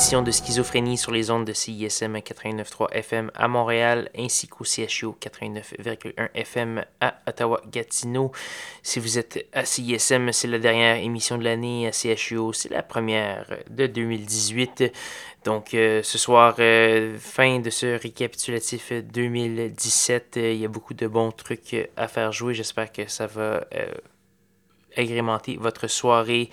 De Schizophrénie sur les ondes de CISM 89.3 FM à Montréal ainsi qu'au CHU 89.1 FM à Ottawa-Gatineau. Si vous êtes à CISM, c'est la dernière émission de l'année. À CHU, c'est la première de 2018. Donc euh, ce soir, euh, fin de ce récapitulatif 2017. il y a beaucoup de bons trucs à faire jouer. J'espère que ça va euh, agrémenter votre soirée.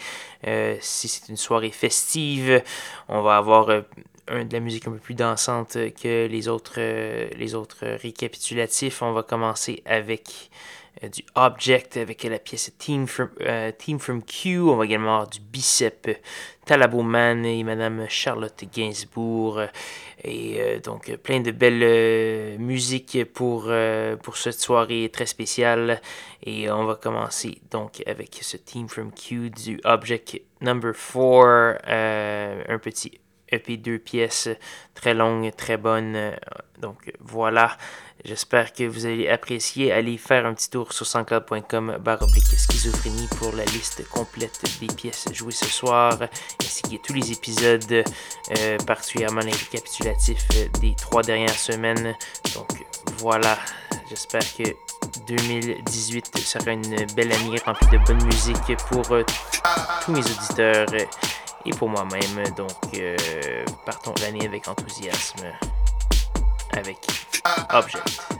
Euh, si c'est une soirée festive, on va avoir euh, de la musique un peu plus dansante que les autres, euh, les autres récapitulatifs. On va commencer avec du Object avec la pièce Team from, Team from Q. On va également avoir du Bicep Talaboman et Madame Charlotte Gainsbourg. Et euh, donc, plein de belles euh, musiques pour, euh, pour cette soirée très spéciale. Et on va commencer donc avec ce Team from Q du Object Number 4, un petit EP deux pièces, très longue, très bonne. Donc voilà. J'espère que vous allez apprécier. Allez faire un petit tour sur sanscloud.com oblique schizophrénie pour la liste complète des pièces jouées ce soir, ainsi que tous les épisodes, euh, particulièrement les récapitulatifs des trois dernières semaines. Donc voilà, j'espère que 2018 sera une belle année remplie de bonne musique pour euh, tous mes auditeurs et pour moi-même. Donc euh, partons l'année avec enthousiasme avec object.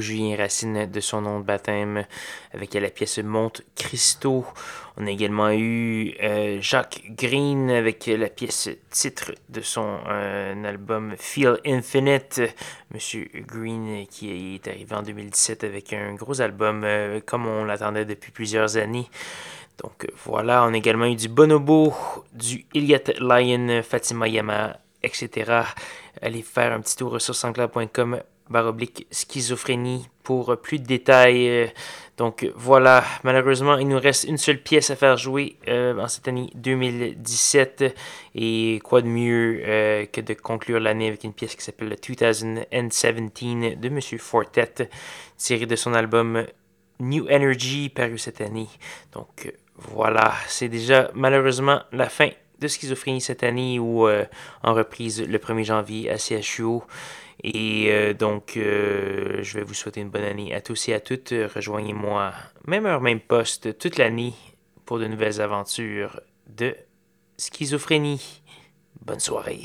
Julien Racine de son nom de baptême, avec la pièce Monte Cristo. On a également eu euh, Jacques Green avec la pièce titre de son euh, album Feel Infinite. Monsieur Green qui est arrivé en 2017 avec un gros album euh, comme on l'attendait depuis plusieurs années. Donc voilà, on a également eu du Bonobo, du Iliad Lion, Fatima Yama, etc. Allez faire un petit tour sur sanscloud.com baroblique schizophrénie pour plus de détails. Donc voilà, malheureusement, il nous reste une seule pièce à faire jouer euh, en cette année 2017. Et quoi de mieux euh, que de conclure l'année avec une pièce qui s'appelle 2017 de Monsieur Fortet, tirée de son album New Energy paru cette année. Donc voilà, c'est déjà malheureusement la fin de schizophrénie cette année ou euh, en reprise le 1er janvier à CHUO. Et euh, donc, euh, je vais vous souhaiter une bonne année à tous et à toutes. Rejoignez-moi, même heure, même poste, toute l'année pour de nouvelles aventures de schizophrénie. Bonne soirée.